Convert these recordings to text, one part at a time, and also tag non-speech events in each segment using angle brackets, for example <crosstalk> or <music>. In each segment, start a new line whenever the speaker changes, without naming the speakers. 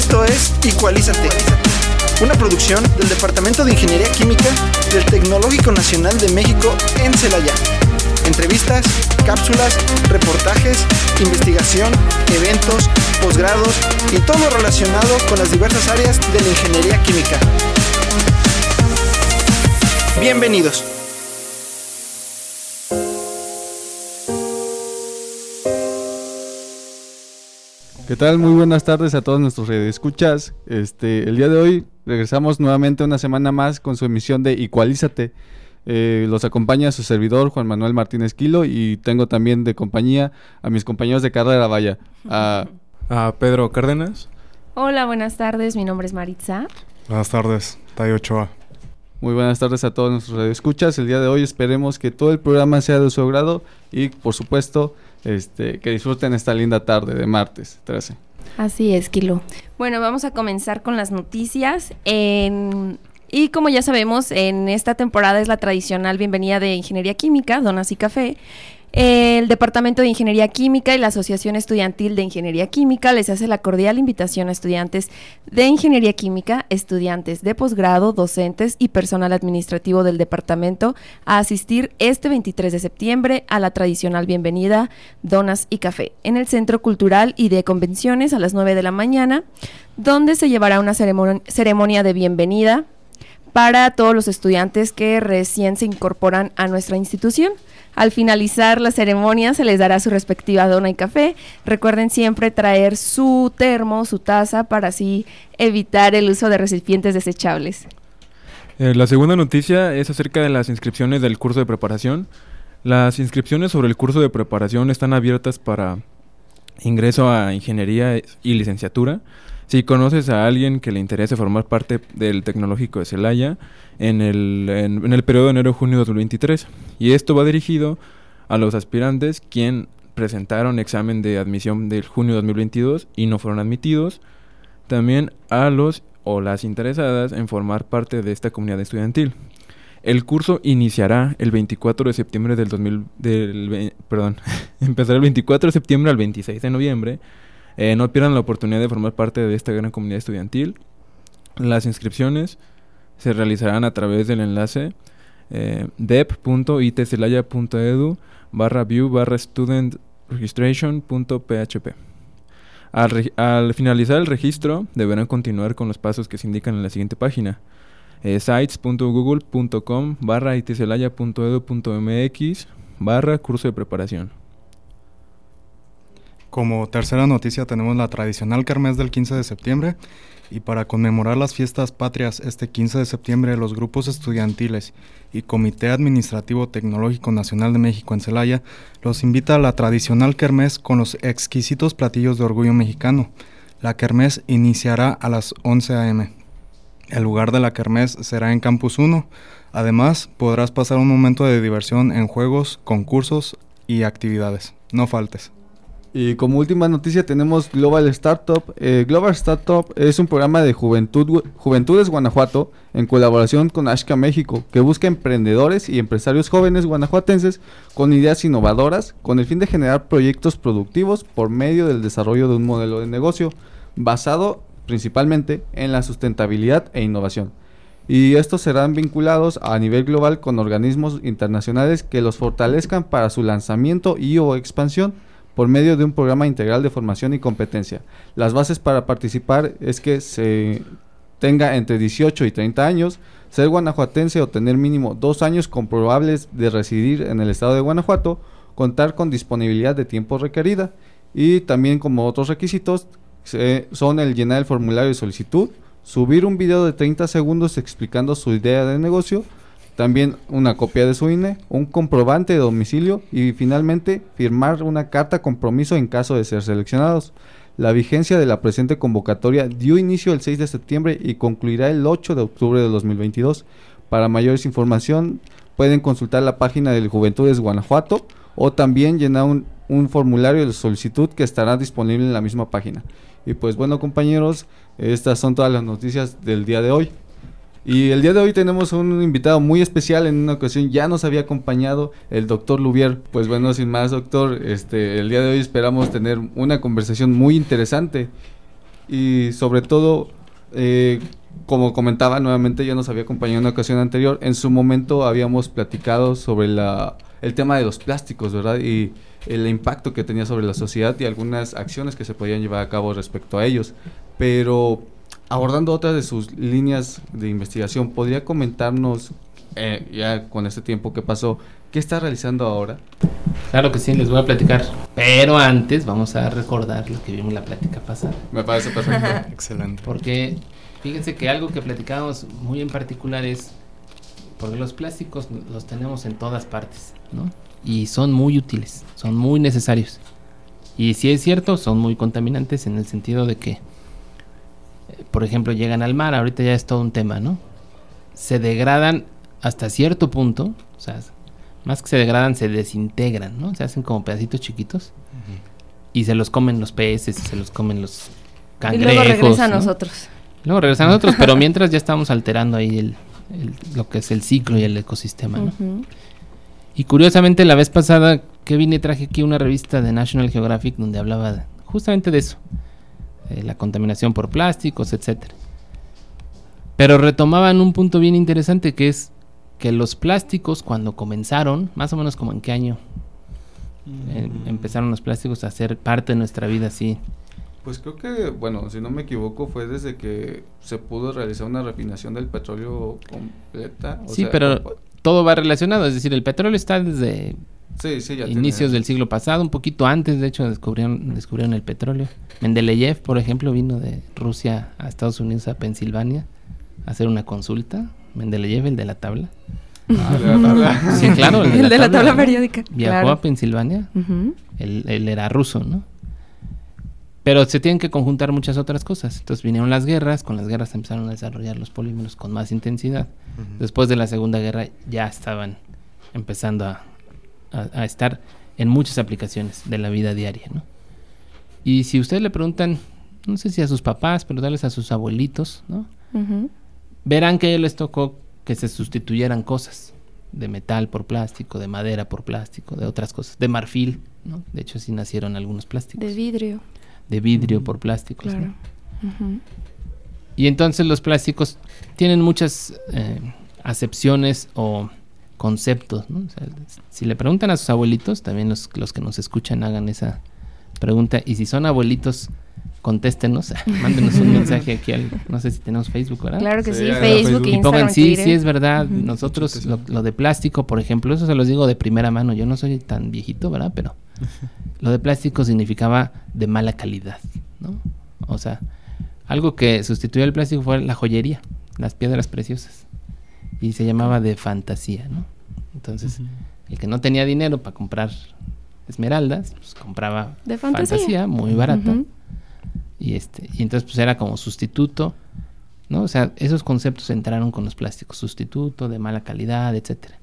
Esto es Igualízate, una producción del Departamento de Ingeniería Química del Tecnológico Nacional de México en Celaya. Entrevistas, cápsulas, reportajes, investigación, eventos, posgrados y todo relacionado con las diversas áreas de la ingeniería química. Bienvenidos.
¿Qué tal? Muy buenas tardes a todos nuestros escuchas. Este, el día de hoy regresamos nuevamente una semana más con su emisión de Igualízate. Eh, los acompaña su servidor Juan Manuel Martínez Quilo y tengo también de compañía a mis compañeros de carrera, vaya, a, <laughs>
a Pedro Cárdenas.
Hola, buenas tardes. Mi nombre es Maritza.
Buenas tardes, Tayo Ochoa.
Muy buenas tardes a todos nuestros escuchas. El día de hoy esperemos que todo el programa sea de su agrado y, por supuesto, este, que disfruten esta linda tarde de martes 13.
Así es, Kilo. Bueno, vamos a comenzar con las noticias. y como ya sabemos, en esta temporada es la tradicional bienvenida de Ingeniería Química, Donas y Café. El Departamento de Ingeniería Química y la Asociación Estudiantil de Ingeniería Química les hace la cordial invitación a estudiantes de Ingeniería Química, estudiantes de posgrado, docentes y personal administrativo del departamento a asistir este 23 de septiembre a la tradicional bienvenida Donas y Café en el Centro Cultural y de Convenciones a las 9 de la mañana, donde se llevará una ceremonia de bienvenida para todos los estudiantes que recién se incorporan a nuestra institución. Al finalizar la ceremonia se les dará su respectiva dona y café. Recuerden siempre traer su termo, su taza, para así evitar el uso de recipientes desechables.
Eh, la segunda noticia es acerca de las inscripciones del curso de preparación. Las inscripciones sobre el curso de preparación están abiertas para ingreso a ingeniería y licenciatura. Si conoces a alguien que le interese formar parte del Tecnológico de Celaya en el, en, el periodo de enero-junio de 2023. Y esto va dirigido a los aspirantes quien presentaron examen de admisión del junio de 2022 y no fueron admitidos. También a los o las interesadas en formar parte de esta comunidad estudiantil. El curso iniciará el 24 de septiembre del 2000, del, perdón, <laughs> empezará el 24 de septiembre al 26 de noviembre eh, no pierdan la oportunidad de formar parte de esta gran comunidad estudiantil. Las inscripciones se realizarán a través del enlace eh, dep.itcelaya.edu barra view barra al, finalizar el registro, deberán continuar con los pasos que se indican en la siguiente página. Eh, sites.google.com barra itcelaya.edu.mx barra curso de preparación.
Como tercera noticia tenemos la tradicional Kermés del 15 de septiembre y para conmemorar las fiestas patrias este 15 de septiembre los grupos estudiantiles y Comité Administrativo Tecnológico Nacional de México en Celaya los invita a la tradicional Kermés con los exquisitos platillos de orgullo mexicano. La Kermés iniciará a las 11 a.m. El lugar de la Kermés será en Campus 1. Además, podrás pasar un momento de diversión en juegos, concursos y actividades. No faltes.
Y como última noticia tenemos Global Startup. Eh, Global Startup es un programa de juventud, Juventudes Guanajuato en colaboración con Ashka México que busca emprendedores y empresarios jóvenes guanajuatenses con ideas innovadoras con el fin de generar proyectos productivos por medio del desarrollo de un modelo de negocio basado principalmente en la sustentabilidad e innovación. Y estos serán vinculados a nivel global con organismos internacionales que los fortalezcan para su lanzamiento y o expansión por medio de un programa integral de formación y competencia. Las bases para participar es que se tenga entre 18 y 30 años, ser guanajuatense o tener mínimo dos años comprobables de residir en el estado de Guanajuato, contar con disponibilidad de tiempo requerida y también como otros requisitos son el llenar el formulario de solicitud, subir un video de 30 segundos explicando su idea de negocio, también una copia de su INE, un comprobante de domicilio y finalmente firmar una carta compromiso en caso de ser seleccionados. La vigencia de la presente convocatoria dio inicio el 6 de septiembre y concluirá el 8 de octubre de 2022. Para mayores información pueden consultar la página del Juventudes Guanajuato o también llenar un, un formulario de solicitud que estará disponible en la misma página. Y pues bueno compañeros, estas son todas las noticias del día de hoy. Y el día de hoy tenemos un invitado muy especial. En una ocasión ya nos había acompañado el doctor Lubier. Pues bueno, sin más, doctor, este, el día de hoy esperamos tener una conversación muy interesante. y sobre todo, eh, como comentaba nuevamente, ya nos había acompañado en una ocasión anterior, en su momento habíamos platicado sobre la, el tema de los plásticos, ¿verdad? Y el impacto que tenía sobre la sociedad y algunas acciones que se podían llevar a cabo respecto a ellos. Pero abordando otras de sus líneas de investigación, ¿podría comentarnos, eh, ya con este tiempo que pasó, qué está realizando ahora?
Claro que sí, les voy a platicar. Pero antes vamos a recordar lo que vimos en la plática pasada.
Me parece perfecto. <laughs>
Excelente.
Porque fíjense que algo que platicábamos muy en particular es, porque los plásticos los tenemos en todas partes, ¿no? Y son muy útiles, son muy necesarios. Y si es cierto, son muy contaminantes en el sentido de que, por ejemplo, llegan al mar, ahorita ya es todo un tema, ¿no? Se degradan hasta cierto punto, o sea, más que se degradan, se desintegran, ¿no? Se hacen como pedacitos chiquitos y se los comen los peces, se los comen los
Y
cangrejos.
luego regresa a
¿no?
nosotros.
Luego regresan a <laughs> nosotros, pero mientras ya estamos alterando ahí el, el- lo que es el ciclo y el ecosistema, ¿no? Y curiosamente la vez pasada que vine traje aquí una revista de National Geographic donde hablaba justamente de eso, eh, la contaminación por plásticos, etcétera. Pero retomaban un punto bien interesante que es que los plásticos cuando comenzaron, más o menos como en qué año eh, empezaron los plásticos a ser parte de nuestra vida así.
Pues creo que, bueno, si no me equivoco, fue desde que se pudo realizar una refinación del petróleo completa. o
sí,
sea,
pero todo va relacionado, es decir, el petróleo está desde
sí, sí, ya
inicios del siglo pasado, un poquito antes, de hecho, descubrieron, descubrieron el petróleo. Mendeleev, por ejemplo, vino de Rusia a Estados Unidos, a Pensilvania, a hacer una consulta. Mendeleev, el de la tabla.
Ah, de la tabla.
Sí, claro,
El de la tabla
¿no?
periódica.
Viajó
claro.
a Pensilvania, él, él era ruso, ¿no? Pero se tienen que conjuntar muchas otras cosas. Entonces vinieron las guerras, con las guerras se empezaron a desarrollar los polímeros con más intensidad. Después de la Segunda Guerra ya estaban empezando a, a- a estar en muchas aplicaciones de la vida diaria, ¿no? Y si ustedes le preguntan, no sé si a sus papás, pero tal vez a sus abuelitos, ¿no? Verán que a ellos les tocó que se sustituyeran cosas de metal por plástico, de madera por plástico, de otras cosas, de marfil, ¿no? De hecho, así nacieron algunos plásticos.
De vidrio,
De vidrio por plásticos, ¿no?
claro.
Y entonces los plásticos tienen muchas eh, acepciones o conceptos, ¿no? O sea, si le preguntan a sus abuelitos, también los, los que nos escuchan hagan esa pregunta. Y si son abuelitos, contéstenos, <laughs> mándenos un mensaje aquí al, no sé si tenemos Facebook, ¿verdad?
Claro que
Sí,
sí, Facebook,
Facebook.
Y
Instagram,
pongan, sí,
Twitter.
sí es verdad. Nosotros, lo, lo de plástico, por ejemplo, eso se los digo de primera mano. Yo no soy tan viejito, ¿verdad? Pero <laughs> lo de plástico significaba de mala calidad, ¿no? O sea, algo que sustituyó el plástico fue la joyería, las piedras preciosas. Y se llamaba de fantasía, ¿no? Entonces, el que no tenía dinero para comprar esmeraldas, pues compraba
De fantasía.
muy barata. Y este, y entonces pues era como sustituto, ¿no? O sea, esos conceptos entraron con los plásticos, sustituto, de mala calidad, etcétera.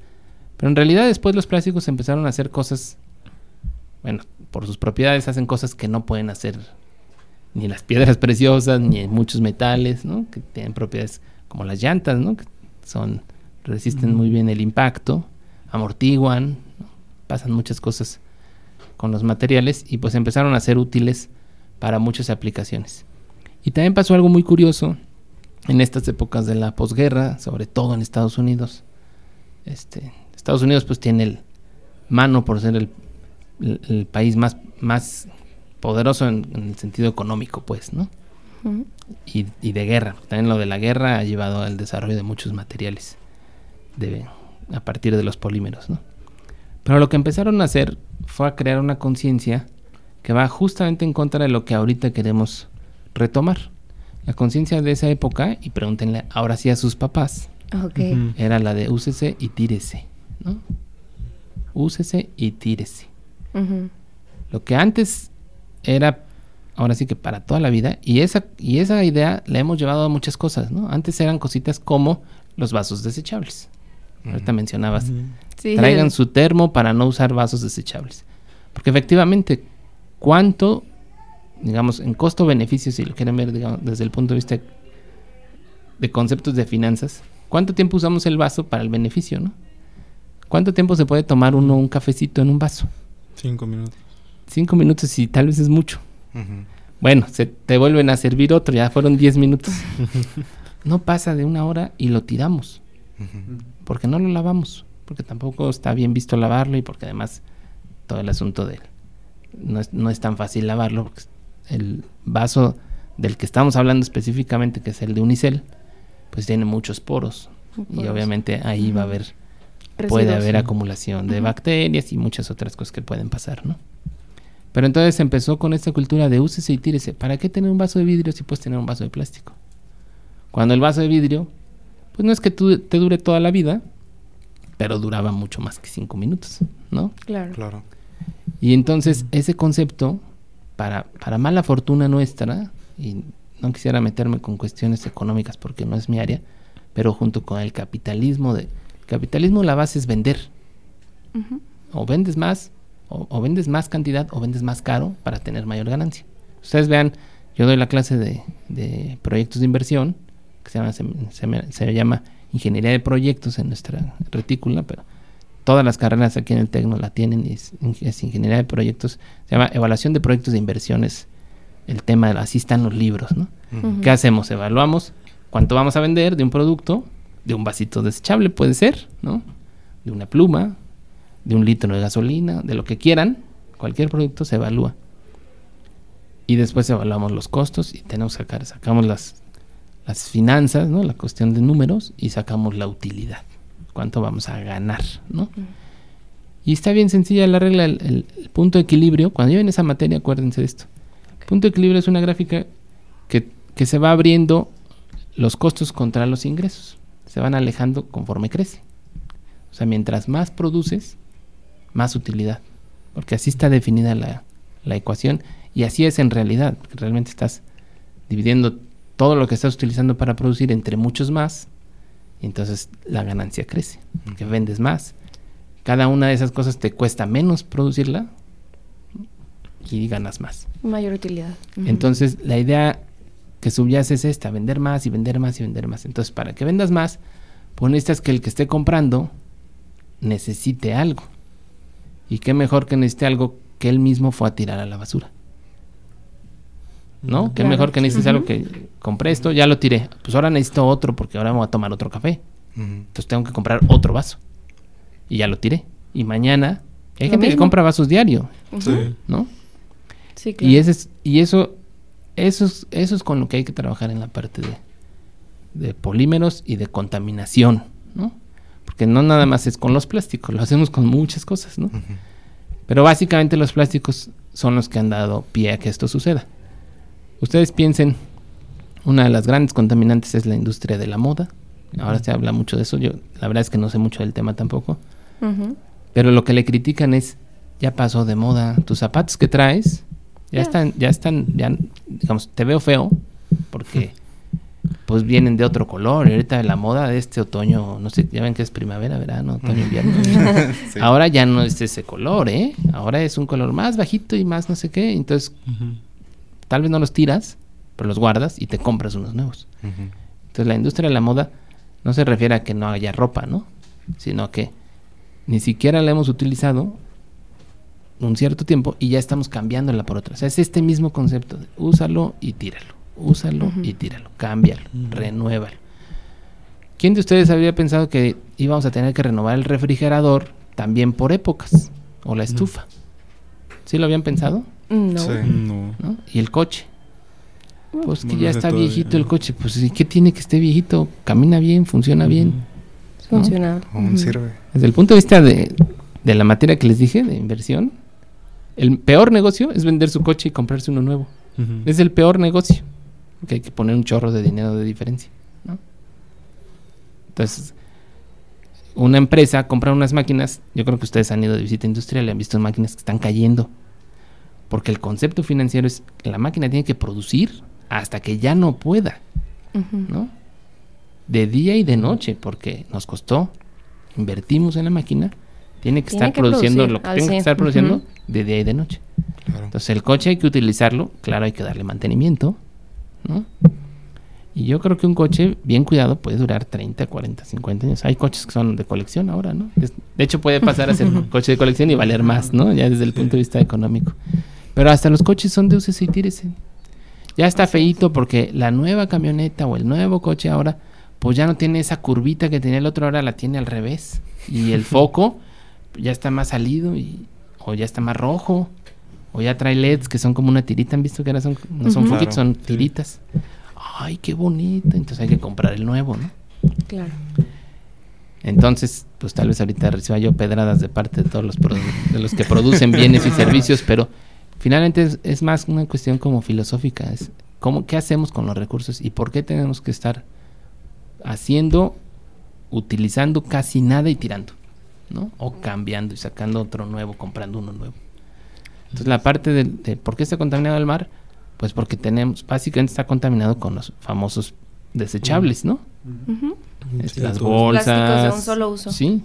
Pero en realidad después los plásticos empezaron a hacer cosas, bueno, por sus propiedades hacen cosas que no pueden hacer ni las piedras <laughs> preciosas, ni muchos metales, ¿no? Que tienen propiedades como las llantas, ¿no? Que son, resisten muy bien el impacto, amortiguan, pasan muchas cosas con los materiales y pues empezaron a ser útiles para muchas aplicaciones. Y también pasó algo muy curioso en estas épocas de la posguerra, sobre todo en Estados Unidos. Este, Estados Unidos pues tiene el mano por ser el, el- el país más, más poderoso en, en el sentido económico, pues, ¿no? Y, y de guerra. También lo de la guerra ha llevado al desarrollo de muchos materiales de, a partir de los polímeros, ¿no? Pero lo que empezaron a hacer fue a crear una conciencia que va justamente en contra de lo que ahorita queremos retomar. La conciencia de esa época, y pregúntenle ahora sí a sus papás, era la de úsese y tírese, ¿no? Úsese y tírese. Lo que antes era, ahora sí que para toda la vida, y esa, y esa idea la hemos llevado a muchas cosas, ¿no? Antes eran cositas como los vasos desechables. Ahorita mencionabas,
Sí.
traigan su termo para no usar vasos desechables. Porque efectivamente, ¿cuánto, digamos, en costo-beneficio, si lo quieren ver digamos, desde el punto de vista de conceptos de finanzas, cuánto tiempo usamos el vaso para el beneficio, ¿no? ¿Cuánto tiempo se puede tomar uno un cafecito en un vaso?
Cinco minutos.
Cinco minutos y tal vez es mucho. Bueno, se te vuelven a servir otro, ya fueron 10 minutos. <laughs> no pasa de una hora y lo tiramos. Porque no lo lavamos. Porque tampoco está bien visto lavarlo y porque además todo el asunto de no es, no es tan fácil lavarlo. Porque el vaso del que estamos hablando específicamente, que es el de Unicel, pues tiene muchos poros. Y obviamente ahí va a haber, puede haber acumulación de bacterias y muchas otras cosas que pueden pasar, ¿no? Pero entonces empezó con esta cultura de úsese y tírese. ¿Para qué tener un vaso de vidrio si puedes tener un vaso de plástico? Cuando el vaso de vidrio, pues no es que tú- te dure toda la vida, pero duraba mucho más que cinco minutos, ¿no?
Claro.
Claro.
Y entonces ese concepto, para, para mala fortuna nuestra, y no quisiera meterme con cuestiones económicas porque no es mi área, pero junto con el capitalismo, de, capitalismo la base es vender. O vendes más, o, o vendes más cantidad, o vendes más caro para tener mayor ganancia. Ustedes vean, yo doy la clase de, de proyectos de inversión, que se llama, se, se llama Ingeniería de Proyectos en nuestra retícula, pero todas las carreras aquí en el Tecno la tienen, y es, es Ingeniería de Proyectos, se llama Evaluación de Proyectos de Inversiones, el tema, de- así están los libros, ¿no? ¿Qué hacemos? Evaluamos cuánto vamos a vender de un producto, de un vasito desechable puede ser, ¿no? De una pluma, de un litro de gasolina, de lo que quieran, cualquier producto se evalúa. Y después evaluamos los costos y tenemos que sacar, sacamos las, las finanzas, ¿no? La cuestión de números y sacamos la utilidad. Cuánto vamos a ganar, ¿no? Y está bien sencilla la regla, el, el- el punto de equilibrio. Cuando lleven esa materia, acuérdense de esto. Punto de equilibrio es una gráfica que, que se va abriendo los costos contra los ingresos. Se van alejando conforme crece. O sea, mientras más produces, más utilidad. Porque así está definida la, la ecuación y así es en realidad. Porque realmente estás dividiendo todo lo que estás utilizando para producir entre muchos más y entonces la ganancia crece. Porque vendes más. Cada una de esas cosas te cuesta menos producirla y ganas más.
Mayor utilidad.
Entonces, la idea que subyace es esta, vender más y vender más y vender más. Entonces, para que vendas más, pues necesitas que el que esté comprando necesite algo. Y qué mejor que necesite algo que él mismo fue a tirar a la basura. ¿No? Qué
Claro.
mejor que necesites
Ujú.
algo que compré esto, ya lo tiré. Pues ahora necesito otro porque ahora me voy a tomar otro café. Entonces tengo que comprar otro vaso. Y ya lo tiré. Y mañana hay
Lo
gente que compra vasos diario,
Ujú.
¿no?
Sí, claro.
Y, ese es, y eso, eso, es, eso es con lo que hay que trabajar en la parte de, de polímeros y de contaminación, ¿no? Porque no nada más es con los plásticos, lo hacemos con muchas cosas, ¿no? Pero básicamente los plásticos son los que han dado pie a que esto suceda. Ustedes piensen, una de las grandes contaminantes es la industria de la moda. Ahora se habla mucho de eso, yo la verdad es que no sé mucho del tema tampoco. Pero lo que le critican es, ya pasó de moda, tus zapatos que traes, ya
Ya.
están, ya están, ya, digamos, te veo feo, porque <laughs> pues vienen de otro color, y ahorita la moda de este otoño, no sé, ya ven que es primavera, verano, otoño, invierno. <laughs>
Sí.
Ahora ya no es ese color, ¿eh? Ahora es un color más bajito y más no sé qué, entonces tal vez no los tiras, pero los guardas y te compras unos nuevos. Entonces la industria de la moda no se refiere a que no haya ropa, ¿no? Sino que ni siquiera la hemos utilizado un cierto tiempo y ya estamos cambiándola por otra. O sea, es este mismo concepto úsalo y tíralo, úsalo y tíralo, cámbialo, renuévalo. ¿Quién de ustedes habría pensado que íbamos a tener que renovar el refrigerador también por épocas? O la estufa. ¿Sí lo habían pensado?
No.
Sí.
No.
¿No? Y el coche. Pues que ya está viejito el
¿no?
coche. Pues ¿y qué tiene que esté viejito? Camina bien, funciona bien. ¿no?
Funcional.
Aún sirve.
Desde el punto de vista de, de la materia que les dije, de inversión, el peor negocio es vender su coche y comprarse uno nuevo. Es el peor negocio. Porque hay que poner un chorro de dinero de diferencia. ¿no? Entonces, una empresa compra unas máquinas. Yo creo que ustedes han ido de visita industrial y han visto máquinas que están cayendo. Porque el concepto financiero es que la máquina tiene que producir hasta que ya no pueda. ¿no? De día y de noche, porque nos costó, invertimos en la máquina, tiene que
Tiene
estar
que
produciendo
producir
lo que tiene que
100,
estar produciendo de día y de noche.
Claro.
Entonces el coche hay que utilizarlo, claro, hay que darle mantenimiento, ¿no? Y yo creo que un coche bien cuidado puede durar 30, 40, 50 años. Hay coches que son de colección ahora, ¿no? De hecho puede pasar a ser <laughs> coche de colección y valer más, ¿no? Ya desde el punto de vista económico. Pero hasta los coches son de úsese y tírese. Ya está feíto porque la nueva camioneta o el nuevo coche ahora, pues ya no tiene esa curvita que tenía el otro, ahora la tiene al revés. Y el <laughs> foco ya está más salido y, o ya está más rojo. O ya trae LEDs que son como una tirita, ¿han visto que ahora son, no son
Ujú.
foquitos, son
Claro,
tiritas? Ay, qué bonito. Entonces hay que comprar el nuevo, ¿no?
Claro.
Entonces, pues tal vez ahorita reciba yo pedradas de parte de todos los, de los que producen bienes y <laughs> servicios, pero finalmente es, es más una cuestión como filosófica. Es cómo, ¿Qué hacemos con los recursos y por qué tenemos que estar haciendo, utilizando casi nada y tirando? ¿no? O cambiando y sacando otro nuevo, comprando uno nuevo. Entonces la parte de, de por qué está contaminado el mar, pues porque tenemos, básicamente está contaminado con los famosos desechables, ¿no?
Ujú.
Es-
Sí,
las bolsas.
Plásticos de un solo uso.
Sí.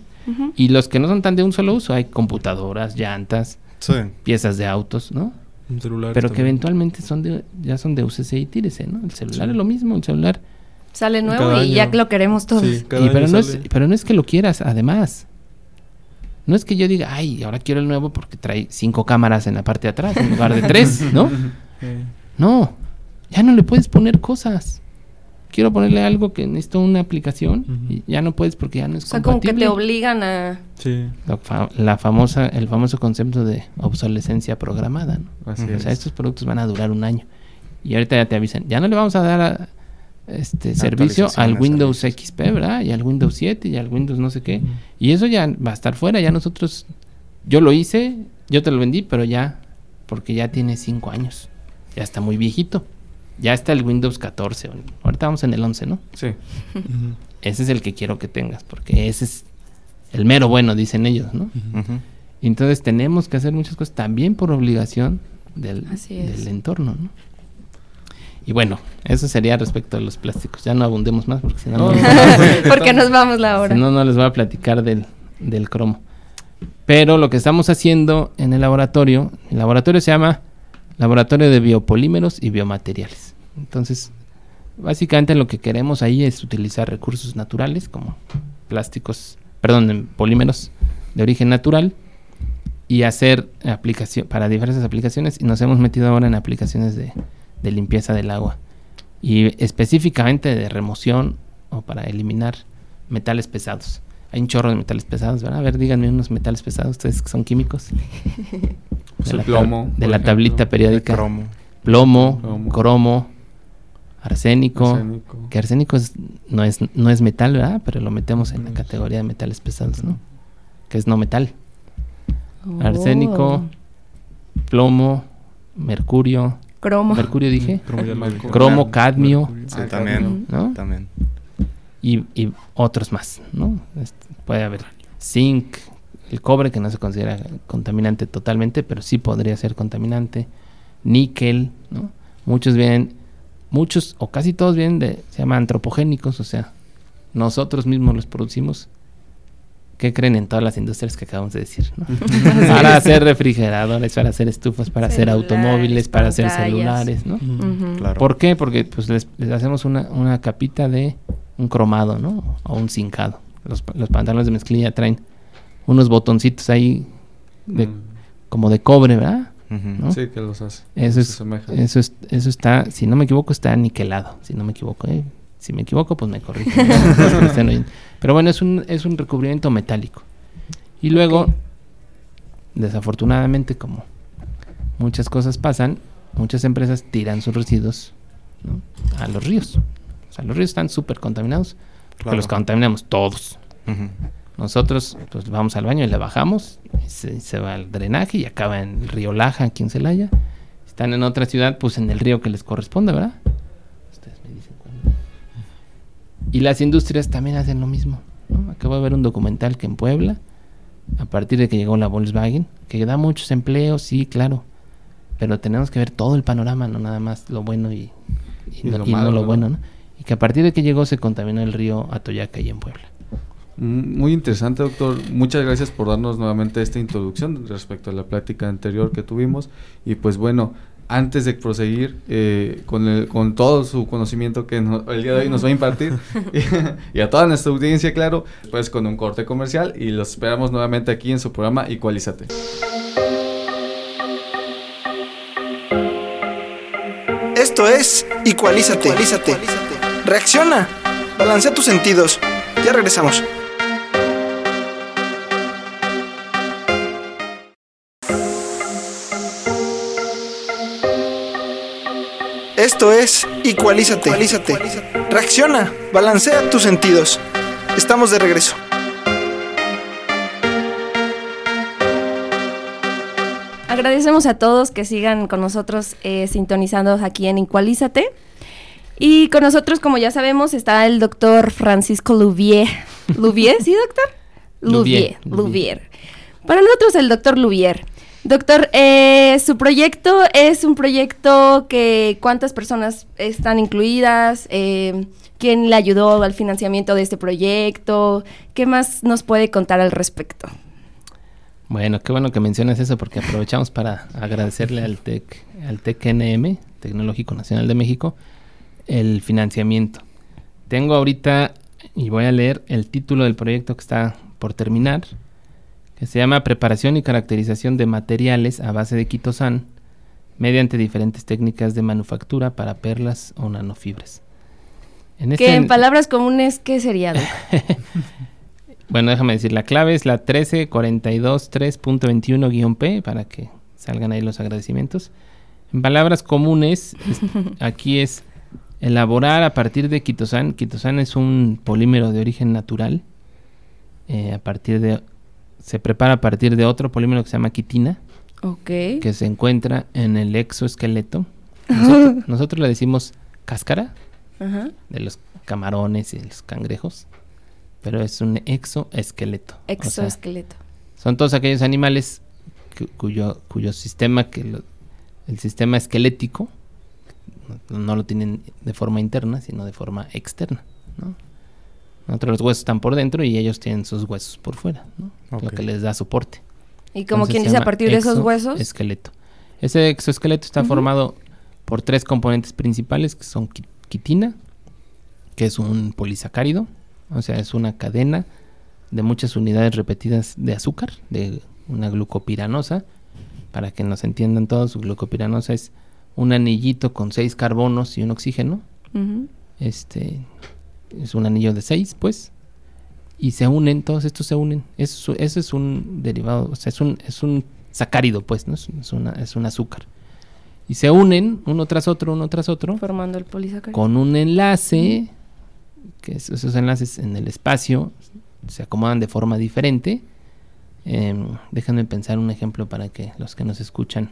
Y los que no son tan de un solo uso, hay computadoras, llantas,
Sí.
piezas de autos, ¿no?
Un celular
Pero que eventualmente son de, ya son de UCC y tírese, ¿no? El celular
Sí.
es lo mismo, el celular.
Sale nuevo
Cada
y ya
año.
lo queremos todos.
Sí, cada
Y
año
pero, no es, pero no es que lo quieras, además. No es que yo diga, ay, ahora quiero el nuevo porque trae cinco cámaras en la parte de atrás en lugar de tres, ¿no? <laughs> No, ya no le puedes poner cosas. Quiero ponerle algo que necesito una aplicación y ya no puedes porque ya no es
O sea, como que
compatible.
te obligan a...
sí.
la, fa- la famosa, el famoso concepto de obsolescencia programada, ¿no?
Así
O
es.
sea, estos productos van a durar un año. Y ahorita ya te avisan, ya no le vamos a dar a- este servicio al Windows
servicios.
XP, ¿verdad? Y al Windows 7 y al Windows no sé qué. Y eso ya va a estar fuera, ya nosotros, yo lo hice, yo te lo vendí, pero ya, porque ya tiene 5 años. Ya está muy viejito. Ya está el Windows 14. o- Ahorita vamos en el 11, ¿no?
Sí.
Ese es el que quiero que tengas, porque ese es el mero bueno, dicen ellos, ¿no? Entonces tenemos que hacer muchas cosas también por obligación del,
Así es.
del entorno, ¿no? Y bueno, eso sería respecto a los plásticos. Ya no abundemos más porque si no, no, <laughs>
Porque nos vamos la hora.
si no, no les voy a platicar del, del cromo. Pero lo que estamos haciendo en el laboratorio, el laboratorio se llama Laboratorio de Biopolímeros y Biomateriales. Entonces, básicamente lo que queremos ahí es utilizar recursos naturales como plásticos, perdón, polímeros de origen natural y hacer aplicación para diversas aplicaciones y nos hemos metido ahora en aplicaciones de, de limpieza del agua y específicamente de remoción o para eliminar metales pesados. Hay un chorro de metales pesados, ¿verdad? A ver, díganme unos metales pesados, ustedes que son químicos. <laughs>
Pues
De
el
la
plomo,
De la
ejemplo.
tablita
El
periódica.
cromo.
Plomo,
Plomo.
cromo, arsénico.
Arsénico.
Que arsénico es- no, es, no es metal, ¿verdad? Pero lo metemos en la categoría de metales pesados, ¿no? Que es no metal.
Oh.
Arsénico, plomo, mercurio.
Cromo.
Mercurio dije.
Cromo ya lo dije.
Cromo, cadmio.
Mercurio.
Sí,
Ah,
también.
¿no?
También.
y, y otros más, ¿no? Este, puede haber zinc, el cobre que no se considera contaminante totalmente, pero sí podría ser contaminante, níquel, ¿no? Muchos vienen, muchos o casi todos vienen de, se llaman antropogénicos, o sea, nosotros mismos los producimos. ¿Qué creen en todas las industrias que acabamos de decir? ¿no? <laughs> para hacer refrigeradores, para hacer estufas, para hacer automóviles, para hacer celulares, ¿no?
Claro.
¿Por qué? Porque pues les, les hacemos una, una capita de un cromado, ¿no? O un zincado. Los, los pantalones de mezclilla traen unos botoncitos ahí de,
Mm.
como de cobre, ¿verdad?
Sí, que los hace.
Eso es, eso es, eso está, si no me equivoco, está niquelado, si no me equivoco, ¿eh? Si me equivoco, pues me corrijo. <laughs> Pero bueno, es un, es un recubrimiento metálico. Y luego, desafortunadamente, como muchas cosas pasan, muchas empresas tiran sus residuos ¿no? a los ríos. O sea, los ríos están súper contaminados, porque
Claro.
los contaminamos todos. Nosotros pues vamos al baño y le bajamos, y se, se va al drenaje y acaba en el río Laja, aquí en Celaya. Si están en otra ciudad, pues en el río que les corresponde, ¿verdad? Y las industrias también hacen lo mismo. ¿no? Acabo de ver un documental que en Puebla, a partir de que llegó la Volkswagen, que da muchos empleos, sí, claro. Pero tenemos que ver todo el panorama, no nada más lo bueno y, y
Y
no,
lo
y no
malo,
lo
¿no?
bueno, ¿no? Y que a partir de que llegó se contaminó el río Atoyaca y en Puebla.
Mm, Muy interesante, doctor. Muchas gracias por darnos nuevamente esta introducción respecto a la plática anterior que tuvimos. Y pues bueno, antes de proseguir eh, con, el- con todo su conocimiento que no- el día de hoy nos va a impartir, <laughs> <laughs> y, a toda nuestra audiencia, claro, pues con un corte comercial y los esperamos nuevamente aquí en su programa Igualízate.
Esto es. Equalízate. Reacciona. Balancea tus sentidos. Ya regresamos. Esto es Equalízate. Equalízate. Reacciona. Balancea tus sentidos. Estamos de regreso.
Agradecemos a todos que sigan con nosotros eh, sintonizados aquí en Equalízate. Y con nosotros, como ya sabemos, está el doctor Francisco Louvier. ¿Louvier? ¿Sí, doctor?
Louvier,
Louvier. Louvier. Para nosotros, el doctor Louvier. Doctor, eh, su proyecto es un proyecto que cuántas personas están incluidas, eh, quién le ayudó al financiamiento de este proyecto, qué más nos puede contar al respecto.
Bueno, qué bueno que mencionas eso porque aprovechamos para agradecerle al TEC, al TECNM, Tecnológico Nacional de México, el financiamiento. Tengo ahorita y voy a leer el título del proyecto que está por terminar, que se llama Preparación y caracterización de materiales a base de quitosan mediante diferentes técnicas de manufactura para perlas o nanofibras.
En que este en palabras comunes, ¿qué sería? <laughs>
Bueno, déjame decir, la clave es la 13423.21-P para que salgan ahí los agradecimientos. En palabras comunes, es, <laughs> aquí es elaborar a partir de quitosan. Quitosan es un polímero de origen natural. Eh, a partir de se prepara a partir de otro polímero que se llama quitina.
Ok.
Que se encuentra en el exoesqueleto. <laughs> Nosotros, nosotros le decimos cáscara de los camarones y de los cangrejos pero es un exoesqueleto.
Exoesqueleto.
O sea, son todos aquellos animales cu cuyo, cuyo sistema, que lo, el sistema esquelético, no, no, lo tienen de forma interna, sino de forma externa. ¿no? Nosotros los huesos están por dentro y ellos tienen sus huesos por fuera, ¿no? okay. lo que les da soporte.
¿Y como quien dice a partir de esos huesos?
Esqueleto. Ese exoesqueleto está uh -huh. formado por tres componentes principales que son quitina, que es un polisacárido, o sea, es una cadena de muchas unidades repetidas de azúcar, de una glucopiranosa. Para que nos entiendan todos, glucopiranosa es un anillito con seis carbonos y un oxígeno.
Uh -huh.
Este es un anillo de seis, pues. Y se unen, todos estos se unen. Eso, eso es un derivado, o sea, es un, es un sacárido, pues, ¿no? Es, es, una, es un azúcar. Y se unen uno tras otro, uno tras otro.
Formando el polisacárido.
Con un enlace. Que esos enlaces en el espacio se acomodan de forma diferente. Eh, déjenme pensar un ejemplo para que los que nos escuchan.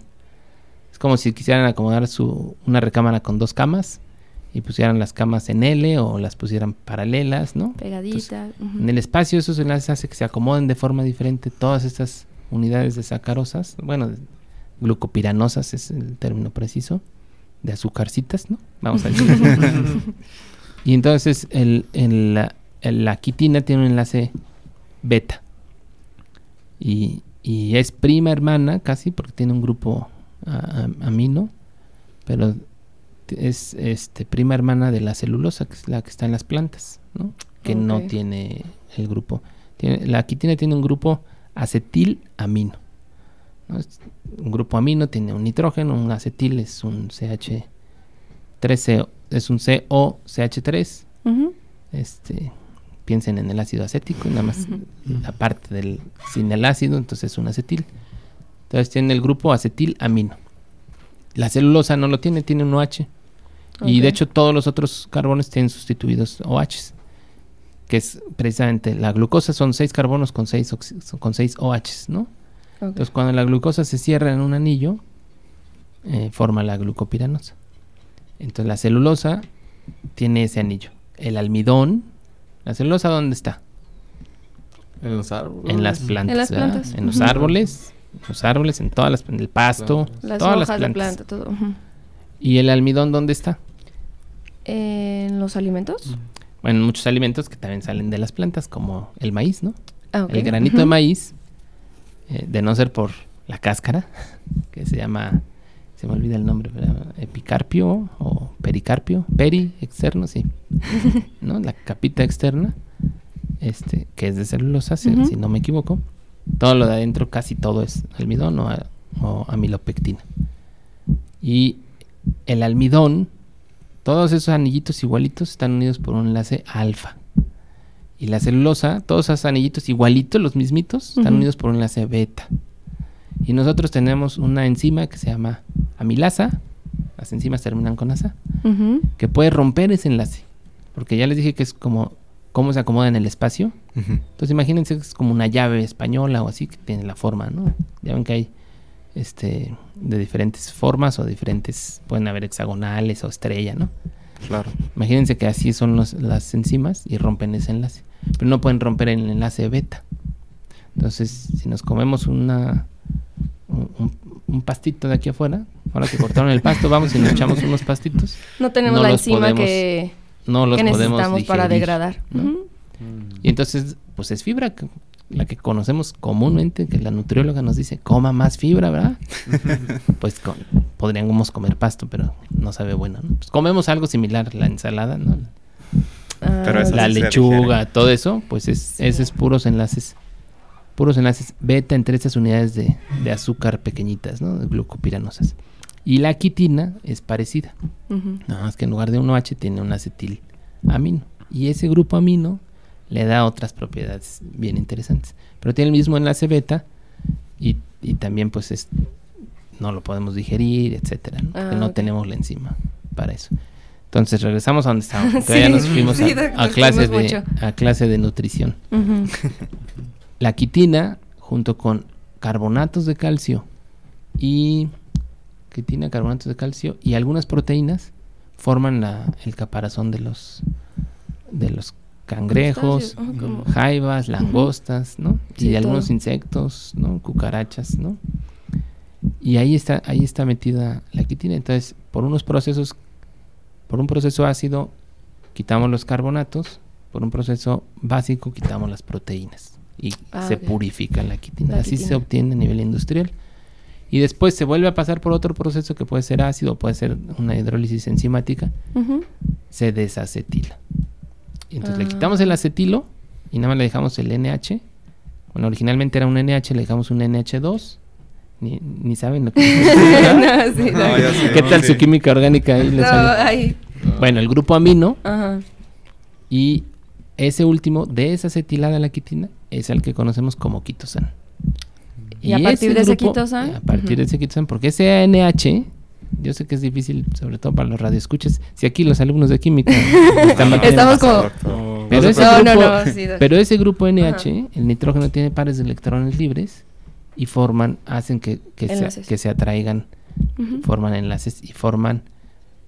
Es como si quisieran acomodar su, una recámara con dos camas y pusieran las camas en L o las pusieran paralelas, ¿no?
Pegaditas.
Uh -huh. En el espacio esos enlaces hacen que se acomoden de forma diferente todas estas unidades de sacarosas, bueno, glucopiranosas es el término preciso, de azúcarcitas, ¿no? Vamos a decir. <laughs> Y entonces el, el, la, el, la, quitina tiene un enlace beta. Y, y, es prima hermana casi porque tiene un grupo a, a, amino. Pero es este prima hermana de la celulosa, que es la que está en las plantas, ¿no? Que okay. no tiene el grupo. Tiene, la quitina tiene un grupo acetilamino. ¿no? Un grupo amino tiene un nitrógeno, un acetil es un CH3CO es un COCH3.
Uh -huh.
Este, piensen en el ácido acético, nada más uh -huh. la parte del sin el ácido, entonces es un acetil. Entonces tiene el grupo acetilamino. La celulosa no lo tiene, tiene un OH. Okay. Y de hecho todos los otros carbones tienen sustituidos OHs. Que es precisamente la glucosa son seis carbonos con seis, con seis OHs, ¿no? Okay. Entonces cuando la glucosa se cierra en un anillo, eh, forma la glucopiranosa. Entonces la celulosa tiene ese anillo. El almidón, ¿la celulosa dónde está?
En los árboles.
En las plantas.
En las plantas.
¿verdad? En los árboles, en los árboles, en todas las, en el pasto,
las
todas
hojas
las plantas.
de planta, todo.
¿Y el almidón dónde está?
En los alimentos.
Bueno, en muchos alimentos que también salen de las plantas, como el maíz, ¿no?
Ah, okay.
El granito de maíz, eh, de no ser por la cáscara, <laughs> que se llama se me olvida el nombre, ¿verdad? epicarpio o pericarpio, peri externo, sí, <laughs> ¿no? La capita externa, este, que es de celulosa, si, uh -huh. si no me equivoco. Todo lo de adentro, casi todo es almidón o, o amilopectina. Y el almidón, todos esos anillitos igualitos están unidos por un enlace alfa. Y la celulosa, todos esos anillitos igualitos, los mismitos, están unidos por un enlace beta. Y nosotros tenemos una enzima que se llama amilasa, las enzimas terminan con asa, que puede romper ese enlace. Porque ya les dije que es como cómo se acomoda en el espacio. Entonces imagínense que es como una llave española o así que tiene la forma, ¿no? Ya ven que hay este de diferentes formas o diferentes, pueden haber hexagonales o estrella, ¿no?
Claro.
Imagínense que así son los- las enzimas y rompen ese enlace. Pero no pueden romper el enlace beta. Entonces, si nos comemos una un, pastito de aquí afuera, ahora que cortaron el pasto, vamos y nos echamos unos pastitos,
No tenemos
No
la
los
enzima
podemos
que,
no los
que
podemos
necesitamos para degradar.
Y entonces, pues es fibra, la que conocemos comúnmente, que la nutrióloga nos dice, coma más fibra, ¿verdad? <laughs> pues con- podríamos comer pasto, pero no sabe bueno, ¿no? Pues comemos algo similar, la ensalada, ¿no?
Ah,
Pero esa
la lechuga, todo eso, pues es,
Sí.
ese es puros enlaces, puros enlaces beta entre estas unidades de, de azúcar pequeñitas, ¿no? De glucopiranosas. Y la quitina es parecida. Nada más que en lugar de un OH tiene un acetil amino. Y ese grupo amino le da otras propiedades bien interesantes. Pero tiene el mismo enlace beta y, y también pues es, no lo podemos digerir, etcétera. ¿no?
Ah,
no tenemos la enzima para eso. Entonces regresamos a donde estábamos. <laughs>
Sí,
ya nos fuimos
sí,
a- clase de, a clase de nutrición. <laughs> La quitina junto con carbonatos de calcio y quitina, carbonatos de calcio y algunas proteínas forman la- el caparazón de los de los cangrejos,
como-
jaivas, langostas, ¿no?
Sí,
y algunos insectos, ¿no? Cucarachas, ¿no? Y ahí está ahí está metida la quitina, entonces por unos procesos por un proceso ácido quitamos los carbonatos, por un proceso básico quitamos las proteínas y
Ah,
se purifica la quitina.
La
Así se obtiene a nivel industrial. Y después se vuelve a pasar por otro proceso que puede ser ácido, puede ser una hidrólisis enzimática, se desacetila. Y entonces le
Ah.
quitamos el acetilo y nada más le dejamos el NH. Bueno, originalmente era un NH, le dejamos un NH2. Ni, ni saben lo que <laughs>
No, sí,
No,
no.
ya sé.
¿Qué tal
sí.
su química orgánica ahí? Bueno, el grupo amino
ajá.
y ese último desacetilada la quitina es el que conocemos como quitosan.
Y a partir de ese quitosan,
A partir de ese quitosan, porque ese ANH, yo sé que es difícil, sobre todo para los radioescuchas, si aquí los alumnos de química <laughs> están
Estamos como-.
Pero
No,
ese,
no,
grupo,
no, sí,
pero ese grupo NH,
Ajá.
el nitrógeno tiene pares de electrones libres y forman, hacen que, que, se, que se atraigan, forman enlaces y forman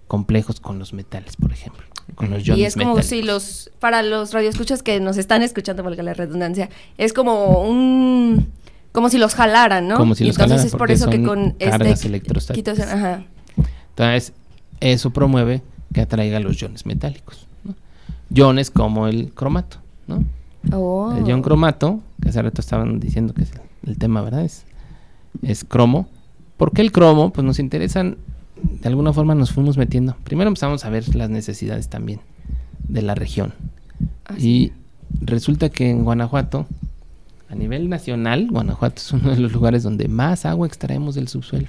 complejos con los metales, por ejemplo. Con los
Y es como
metálicos.
si los, para los radioescuchas que nos están escuchando, valga la redundancia, es como un, como si los jalaran, ¿no?
Como si
Y
los
entonces
jalaran,
es por eso que con
cargas
este
electrostáticas.
quitosan- ajá.
Entonces, eso promueve que atraiga los iones metálicos. ¿no? Iones como el cromato, ¿no?
Oh.
El ion cromato, que hace rato estaban diciendo que es el, el tema, ¿verdad? Es, es cromo. ¿Por qué el cromo? Pues nos interesan, de alguna forma nos fuimos metiendo. Primero empezamos a ver las necesidades también de la región.
Ah,
Y resulta que en Guanajuato, a nivel nacional, Guanajuato es uno de los lugares donde más agua extraemos del subsuelo.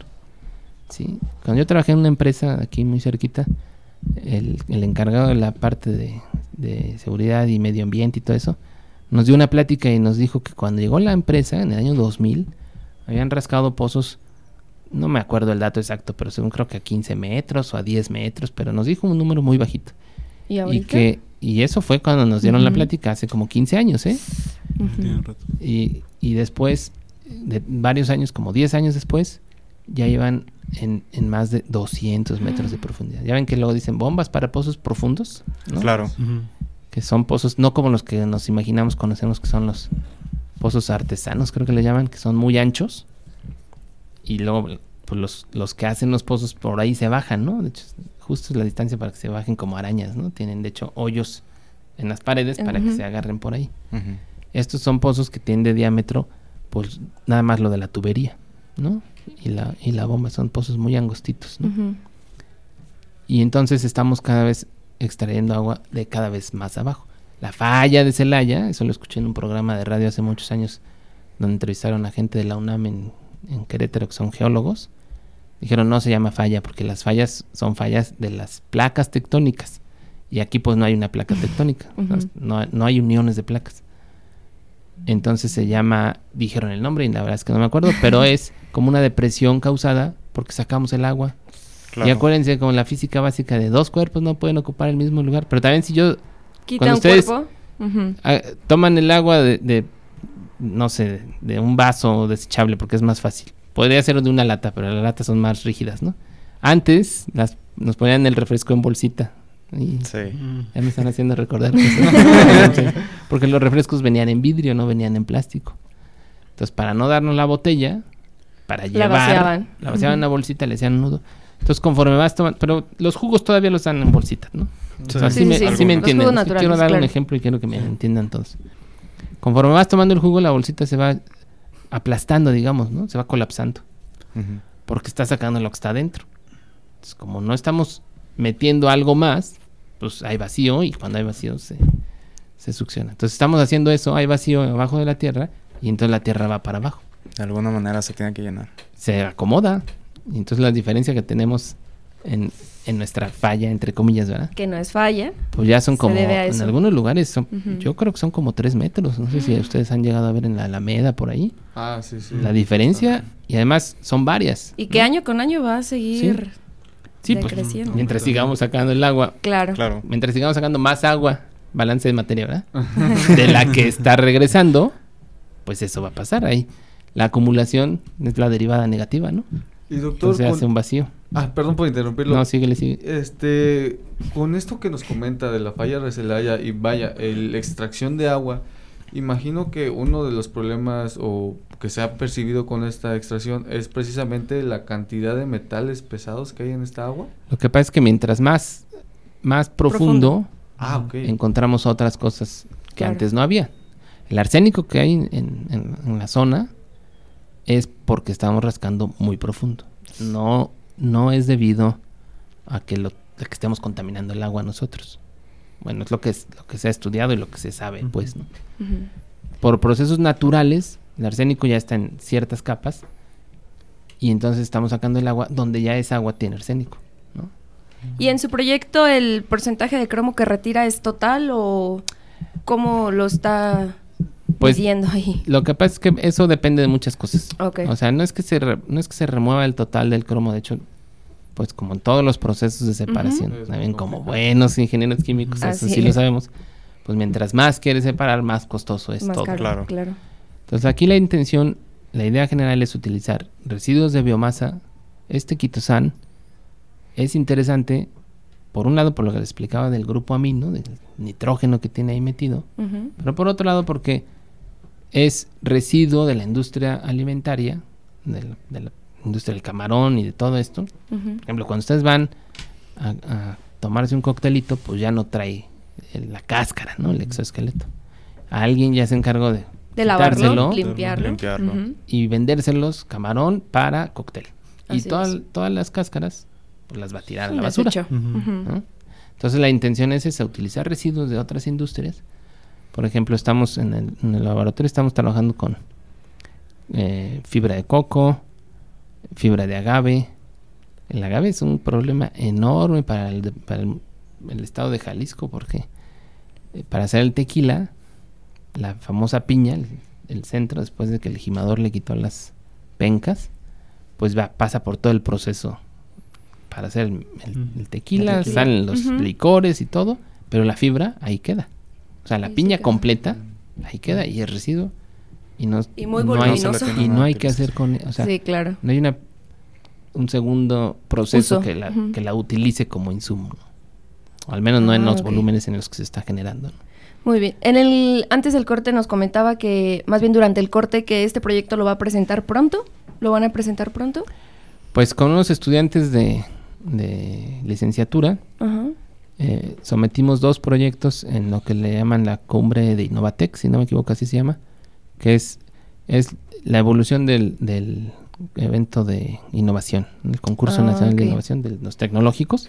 ¿Sí? Cuando yo trabajé en una empresa aquí muy cerquita, el, el encargado de la parte de, de seguridad y medio ambiente y todo eso, nos dio una plática y nos dijo que cuando llegó la empresa, en el año 2000, habían rascado pozos, no me acuerdo el dato exacto, pero según creo que a 15 metros o a 10 metros, pero nos dijo un número muy bajito.
¿Y
que y eso fue cuando nos dieron la plática hace como 15 años, ¿eh? Y, y después, de varios años, como 10 años después, ya iban en, en más de 200 metros de profundidad. Ya ven que luego dicen bombas para pozos profundos, ¿no?
Claro.
Que son pozos, no como los que nos imaginamos, conocemos que son los pozos artesanos, creo que le llaman, que son muy anchos. Y luego, pues los, los que hacen los pozos por ahí se bajan, ¿no? De hecho, justo es la distancia para que se bajen como arañas, ¿no? Tienen, de hecho, hoyos en las paredes para que se agarren por ahí. Estos son pozos que tienen de diámetro, pues nada más lo de la tubería, ¿no? Y la, y la bomba son pozos muy angostitos, ¿no? Y entonces estamos cada vez extrayendo agua de cada vez más abajo. La falla de Celaya, eso lo escuché en un programa de radio hace muchos años, donde entrevistaron a gente de la UNAM en, en Querétaro, que son geólogos. Dijeron, no se llama falla porque las fallas son fallas de las placas tectónicas. Y aquí pues no hay una placa tectónica, no, no hay uniones de placas. Entonces se llama, dijeron el nombre y la verdad es que no me acuerdo, pero <laughs> es como una depresión causada porque sacamos el agua.
Claro.
Y acuérdense, como la física básica de dos cuerpos no pueden ocupar el mismo lugar, pero también si yo
Quita
Cuando
un
ustedes-
cuerpo.
ah, toman el agua de, de, no sé, de un vaso desechable porque es más fácil. Podría ser de una lata, pero las latas son más rígidas, ¿no? Antes las, nos ponían el refresco en bolsita. Y
Sí.
ya me están haciendo recordar. cosas. <laughs> Porque los refrescos venían en vidrio, no venían en plástico. Entonces, para no darnos la botella, para
La
llevar,
vaciaban.
la vaciaban en
Ujú.
una bolsita, le hacían un nudo. Entonces, conforme vas tomando, pero los jugos todavía los dan en bolsitas, ¿no?
Sí.
O sea,
Sí,
sí, me,
sí,
sí
sí.
me
Los
entienden. quiero dar un ejemplo y quiero que me entiendan todos. Conforme vas tomando el jugo, la bolsita se va aplastando, digamos, ¿no? Se va colapsando. Porque está sacando lo que está adentro. Entonces, como no estamos metiendo algo más, pues hay vacío y cuando hay vacío se, se succiona. Entonces estamos haciendo eso, hay vacío abajo de la tierra y entonces la tierra va para abajo.
De alguna manera se tiene que llenar.
Se acomoda. Y entonces la diferencia que tenemos en, en nuestra falla, entre comillas, ¿verdad?
Que no es falla.
Pues ya son como, en algunos lugares, son, yo creo que son como tres metros. No sé si ustedes han llegado a ver en la Alameda por ahí.
Ah, sí, sí.
La diferencia, y además son varias.
Y que año con año va a seguir.
Sí, pues
decreciendo.
mientras sigamos sacando el agua,
Claro.
Claro.
mientras sigamos sacando más agua, balance de materia, ¿verdad? <laughs> de la que está regresando, pues eso va a pasar ahí. La acumulación es la derivada negativa, ¿no?
Y doctor,
Entonces
con-
hace un vacío.
ah, perdón por interrumpirlo.
No, síguele, sigue.
Este, con esto que nos comenta de la falla de Celaya y vaya, el- la extracción de agua, imagino que uno de los problemas o que se ha percibido con esta extracción es precisamente la cantidad de metales pesados que hay en esta agua.
Lo que pasa es que mientras más, más profundo,
Ah,
encontramos otras cosas que
Claro.
antes no había. El arsénico que hay en, en- en la zona es porque estamos rascando muy profundo. No, no es debido a que, lo, a que estemos contaminando el agua nosotros. Bueno, es lo que, es, lo que se ha estudiado y lo que se sabe, pues, ¿no? Por procesos naturales, el arsénico ya está en ciertas capas y entonces estamos sacando el agua donde ya esa agua tiene arsénico, ¿no?
¿Y en su proyecto el porcentaje de cromo que retira es total o cómo lo está
Pues,
midiendo ahí?
Lo que pasa es que eso depende de muchas cosas. O sea, no es que se re- no es que se remueva el total del cromo, de hecho, pues como en todos los procesos de separación,
Ujú.
también como buenos ingenieros químicos, eso
Así
sí lo sabemos. Pues mientras más quieres separar, más costoso es
Más
todo.
caro,
claro.
claro.
Entonces aquí la intención, la idea general es utilizar residuos de biomasa. Este quitosan es interesante, por un lado por lo que les explicaba del grupo amino, del nitrógeno que tiene ahí metido, pero por otro lado porque es residuo de la industria alimentaria, del- de la industria del camarón y de todo esto. Por ejemplo, cuando ustedes van a, a tomarse un coctelito, pues ya no trae el- la cáscara, ¿no? El exoesqueleto. Alguien ya se encargó de,
De lavarlo, limpiarlo.
limpiarlo.
Ujú.
y vendérselos camarón para cóctel. Y
Así
todas- las cáscaras pues las va a tirar a la basura.
Ujú.
¿no? Entonces la intención es esa, utilizar residuos de otras industrias. Por ejemplo, estamos en el, en el laboratorio, estamos trabajando con eh, fibra de coco, fibra de agave. El agave es un problema enorme para el, para el, el estado de Jalisco porque eh, para hacer el tequila, la famosa piña, el, el centro, después de que el gimador le quitó las pencas, pues va, pasa por todo el proceso para hacer el, el- el tequila,
El tequila.
salen los licores y todo, pero la fibra ahí queda. O sea, la
Ahí
piña completa ahí queda y el residuo y no
Y muy
no hay,
voluminoso.
y no hay que hacer con, o sea,
sí, claro.
no hay una un segundo proceso
Uso.
que la, que la utilice como insumo, ¿no? o al menos no en
Ah,
los volúmenes en los que se está generando. ¿no?
Muy bien. En el antes del corte nos comentaba que más bien durante el corte que este proyecto lo va a presentar pronto. ¿Lo van a presentar pronto?
Pues con unos estudiantes de, de licenciatura eh, sometimos dos proyectos en lo que le llaman la cumbre de Innovatec, si no me equivoco así se llama, que es, es la evolución del, del evento de innovación, el concurso
Ah,
nacional de innovación de los tecnológicos.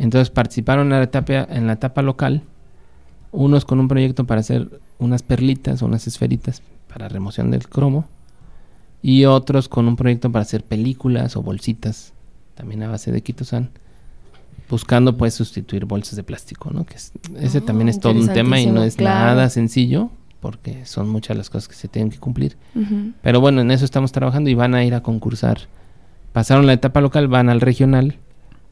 Entonces participaron en la etapa, en la etapa local, unos con un proyecto para hacer unas perlitas o unas esferitas para remoción del cromo, y otros con un proyecto para hacer películas o bolsitas, también a base de quitosan, buscando pues sustituir bolsas de plástico, ¿no? Que es- ese
Oh,
también es todo un tema y no es
claro.
nada sencillo, porque son muchas las cosas que se tienen que cumplir. Pero bueno, en eso estamos trabajando y van a ir a concursar. Pasaron la etapa local, van al regional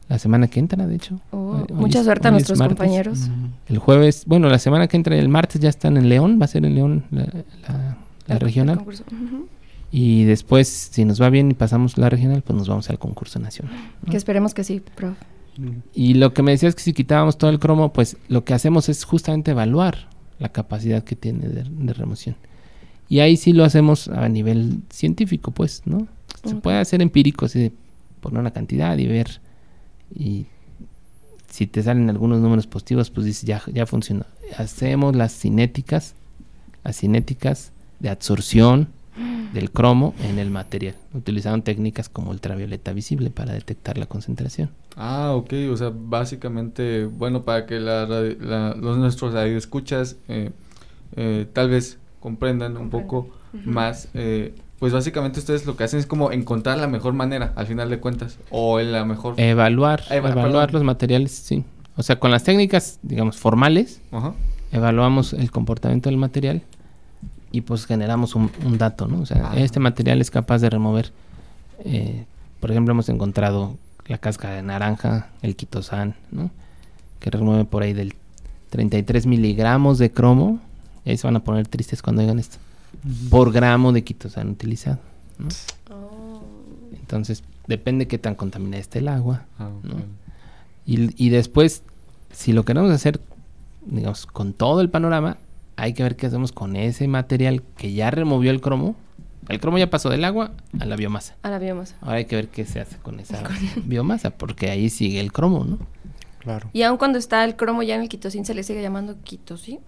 la semana que entra, de hecho.
Oh,
Hoy- hoy
mucha
es-
suerte a
hoy es
nuestros
martes.
compañeros.
El jueves, bueno, la semana que entra, el martes ya están en León, va a ser en León la, la- la
El-
regional.
el concurso. Ujú.
Y después, si nos va bien y pasamos la regional, pues nos vamos al concurso nacional. ¿no?
Que esperemos que sí, prof.
Y lo que me decías que si quitábamos todo el cromo, pues lo que hacemos es justamente evaluar la capacidad que tiene de, de remoción. Y ahí sí lo hacemos a nivel científico, pues, ¿no? Se puede hacer empírico, así de poner una cantidad y ver. Y si te salen algunos números positivos, pues dices, ya, ya funcionó. Hacemos las cinéticas, las cinéticas de absorción del cromo en el material. Utilizaron técnicas como ultravioleta visible para detectar la concentración.
Ah, ok, o sea, básicamente, bueno, para que la, la- los nuestros radioescuchas eh, eh, tal vez comprendan un poco más, eh, pues básicamente ustedes lo que hacen es como encontrar la mejor manera, al final de cuentas, o en la mejor...
Evaluar,
Eva-
evaluar
perdón.
los materiales, sí. O sea, con las técnicas, digamos, formales, evaluamos el comportamiento del material y pues generamos un, un dato, ¿no? O sea,
Ah.
este material es capaz de remover, eh, por ejemplo, hemos encontrado la cáscara de naranja, el quitosan, ¿no? Que remueve por ahí del 33 miligramos de cromo. Y ahí se van a poner tristes cuando digan esto. Por gramo de quitosan utilizado. ¿no? Entonces, depende qué tan contaminada esté el agua.
Ah.
¿no? Y, y después, si lo queremos hacer, digamos, con todo el panorama, hay que ver qué hacemos con ese material que ya removió el cromo. El cromo ya pasó del agua a la biomasa.
A la biomasa.
Ahora hay que ver qué se hace con esa biomasa, porque ahí sigue el cromo, ¿no?
Claro.
Y aun cuando está el cromo ya en el quitosín, ¿se le sigue llamando quitosín?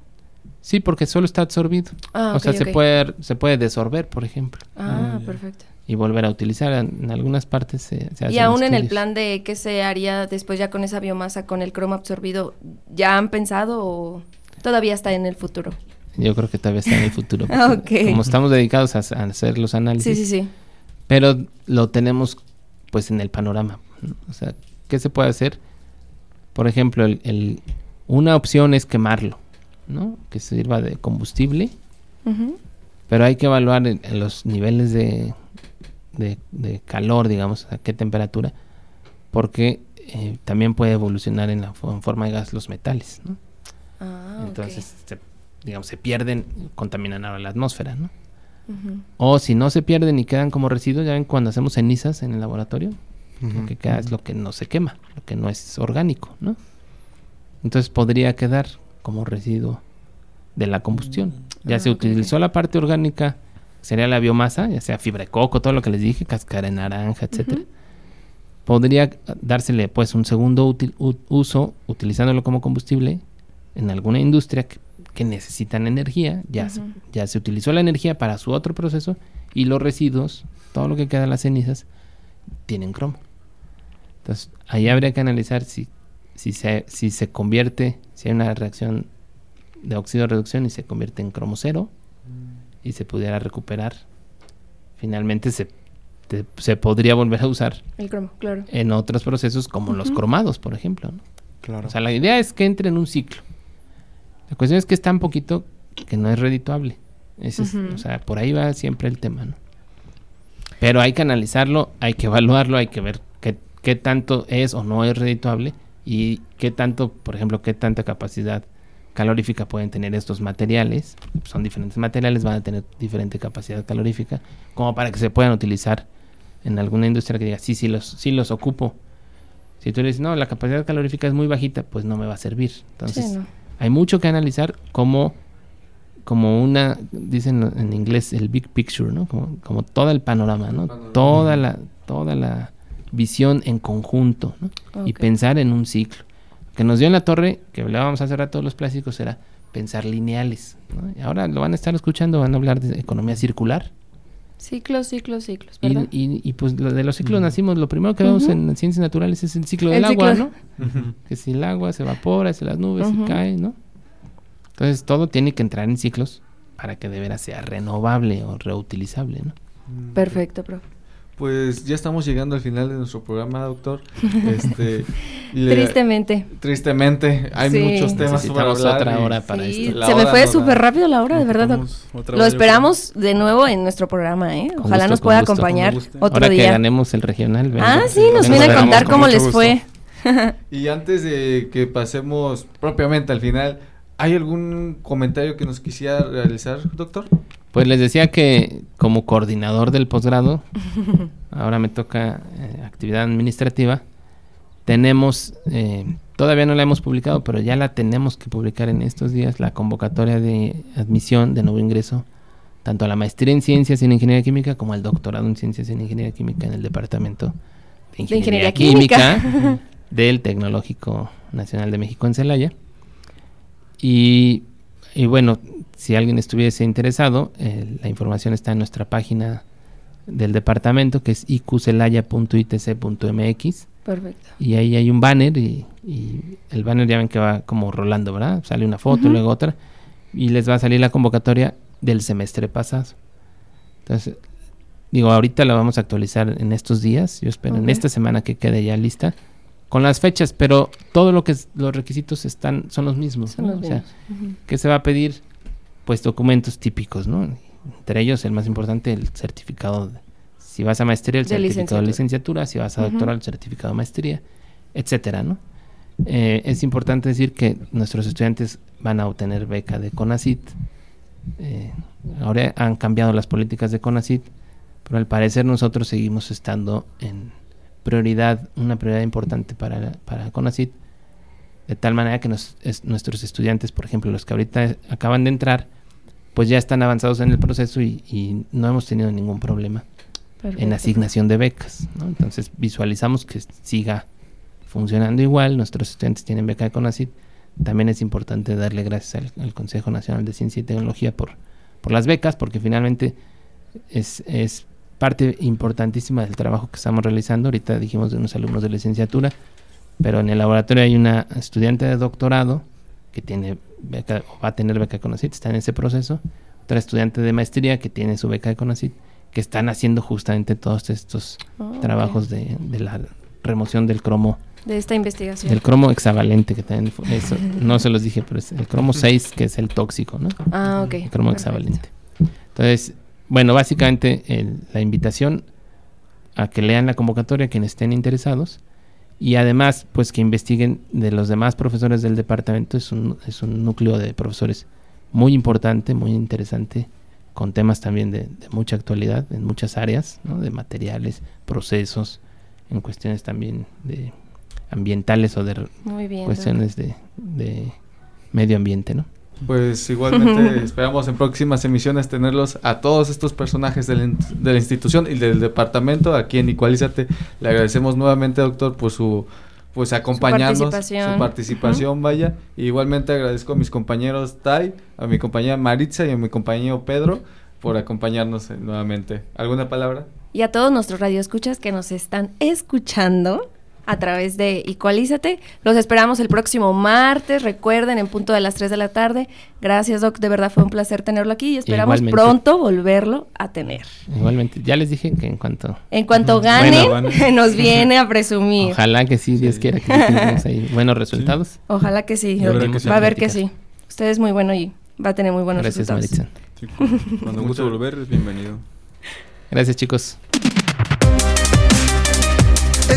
Sí, porque solo está absorbido.
Ah,
o
ok,
sea, se puede se puede desorber, por ejemplo,
Ah, perfecto.
y volver a utilizar. En, en algunas partes se, se
Y aún en el plan de qué se haría después ya con esa biomasa, con el cromo absorbido, ¿ya han pensado o todavía está en el futuro?
Yo creo que todavía está en el futuro.
Ah, <laughs>
porque
ok.
Como estamos dedicados a, a hacer los análisis,
Sí, sí, sí.
pero lo tenemos pues en el panorama. ¿no? O sea, ¿qué se puede hacer? Por ejemplo, el, el- una opción es quemarlo, ¿no? Que sirva de combustible,
Ujú.
pero hay que evaluar en, en los niveles de, de- de calor, digamos, a qué temperatura, porque eh, también puede evolucionar en la en forma de gas los metales, ¿no?
Ah.
Entonces, se, digamos, se pierden, contaminan ahora la atmósfera, ¿no? O si no se pierden y quedan como residuos, ya ven cuando hacemos cenizas en el laboratorio, lo que queda es lo que no se quema, lo que no es orgánico, ¿no? Entonces podría quedar como residuo de la combustión. Ya
Ah,
se
ok,
utilizó la parte orgánica, sería la biomasa, ya sea fibra de coco, todo lo que les dije, cáscara de naranja, etcétera. Podría dársele pues un segundo útil- u- uso utilizándolo como combustible en alguna industria que, que necesitan energía, ya, se, ya se utilizó la energía para su otro proceso y los residuos, todo lo que queda de las cenizas, tienen cromo. Entonces, ahí habría que analizar si, si, se, si se convierte, si hay una reacción de óxido de reducción y se convierte en cromo cero y se pudiera recuperar. Finalmente se, te- se podría volver a usar
El cromo, claro.
en otros procesos como los cromados, por ejemplo. ¿no?
Claro.
O sea, la idea es que entre en un ciclo. La cuestión es que es tan poquito que no es redituable. Ese es- o sea, por ahí va siempre el tema, ¿no? Pero hay que analizarlo, hay que evaluarlo, hay que ver qué, qué tanto es o no es redituable y qué tanto, por ejemplo, qué tanta capacidad calorífica pueden tener estos materiales. Son diferentes materiales, van a tener diferente capacidad calorífica, como para que se puedan utilizar en alguna industria que diga, sí, sí los, sí los ocupo. Si tú le dices, no, la capacidad calorífica es muy bajita, pues no me va a servir. Entonces,
Sí, no.
Hay mucho que analizar como, como una, dicen en inglés, el big picture, ¿no? Como, como todo el panorama, ¿no?
Panorama.
Toda la, toda la visión en conjunto, ¿no? Y pensar en un ciclo. Que nos dio en la torre, que hablábamos hace rato de los plásticos, era pensar lineales, ¿no? Y ahora lo van a estar escuchando, van a hablar de economía circular.
Ciclos, ciclos, ciclos,
Y,
¿verdad?
y, y, pues lo de los ciclos nacimos, lo primero que vemos en ciencias naturales es el ciclo
El
del agua. ¿no? Que si el agua se evapora, se las nubes y cae, ¿no? Entonces todo tiene que entrar en ciclos para que de veras sea renovable o reutilizable, ¿no?
Perfecto, profe.
Pues ya estamos llegando al final de nuestro programa, doctor. <laughs> Este,
le, tristemente.
Tristemente, hay muchos temas
para hablar. otra hora para
sí, esto. Se me fue súper rápido la hora, de verdad. Lo esperamos de nuevo en nuestro programa, ¿eh? Ojalá nos pueda acompañar otro
Ahora
día.
que ganemos el regional.
ah, sí, nos viene a contar cómo les fue. <laughs>
y antes de que pasemos propiamente al final, ¿hay algún comentario que nos quisiera realizar, doctor?
Pues les decía que como coordinador del posgrado, ahora me toca eh, actividad administrativa, tenemos, eh, todavía no la hemos publicado, pero ya la tenemos que publicar en estos días, la convocatoria de admisión de nuevo ingreso, tanto a la maestría en ciencias en ingeniería química como al doctorado en ciencias en ingeniería química en el departamento de ingeniería, química, del Tecnológico Nacional de México en Celaya. Y, y bueno, si alguien estuviese interesado, eh, la información está en nuestra página del departamento que es iqcelaya.itc.mx.
Perfecto.
Y ahí hay un banner y, el banner ya ven que va como rolando, ¿verdad? Sale una foto, y luego otra y les va a salir la convocatoria del semestre pasado. Entonces, digo, ahorita la vamos a actualizar en estos días. Yo espero en esta semana que quede ya lista con las fechas, pero todo lo que los requisitos están son los mismos. O sea, que se va a pedir pues documentos típicos, ¿no? Entre ellos el más importante, el certificado, de, si vas a maestría, el certificado de licenciatura, si vas a doctoral, el certificado de maestría, etcétera, ¿no? Eh, es importante decir que nuestros estudiantes van a obtener beca de CONACIT. Eh, ahora han cambiado las políticas de CONACIT, pero al parecer nosotros seguimos estando en prioridad, una prioridad importante para, para CONACIT, de tal manera que nuestros estudiantes, por ejemplo, los que ahorita acaban de entrar, pues ya están avanzados en el proceso y, no hemos tenido ningún problema en asignación de becas. Entonces visualizamos que siga funcionando igual, nuestros estudiantes tienen beca de CONACYT, también es importante darle gracias al, Consejo Nacional de Ciencia y Tecnología por, por las becas, porque finalmente es, es parte importantísima del trabajo que estamos realizando. Ahorita dijimos de unos alumnos de licenciatura, pero en el laboratorio hay una estudiante de doctorado que tiene beca, va a tener beca de CONACYT, está en ese proceso. Otra estudiante de maestría que tiene su beca de CONACYT, que están haciendo justamente todos estos oh, trabajos de, la remoción del cromo.
De esta investigación.
Del cromo hexavalente, que también, eso, no se los dije, pero es el cromo <laughs> 6, que es el tóxico, ¿no?
Ah, ok.
El cromo hexavalente. Entonces, bueno, básicamente la invitación a que lean la convocatoria quienes estén interesados y además pues que investiguen de los demás profesores del departamento. Es un, es un núcleo de profesores muy importante muy interesante con temas también de, mucha actualidad en muchas áreas ¿no? de materiales procesos en cuestiones también de ambientales o de cuestiones de, de medio ambiente no
pues igualmente esperamos en próximas emisiones tenerlos a todos estos personajes de la, institución y del departamento aquí en Igualízate. Le agradecemos nuevamente, doctor, por su pues acompañarnos, su participación, participación vaya. igualmente agradezco a mis compañeros Tai, a mi compañera Maritza y a mi compañero Pedro por acompañarnos eh, nuevamente. ¿Alguna palabra?
Y a todos nuestros radioescuchas que nos están escuchando a través de Equalízate. Los esperamos el próximo martes, recuerden, en punto de las 3 de la tarde. Gracias, Doc, de verdad fue un placer tenerlo aquí y esperamos pronto volverlo a tener.
Igualmente, ya les dije que en cuanto...
En cuanto ganen, <laughs> nos viene a presumir.
Ojalá que sí, Dios quiera que tengamos ahí <laughs> buenos resultados.
Ojalá que sí, va a ver que sí. Usted es muy bueno y va a tener muy buenos resultados. Gracias,
Maritza. cuando guste volver, es bienvenido.
Gracias, chicos.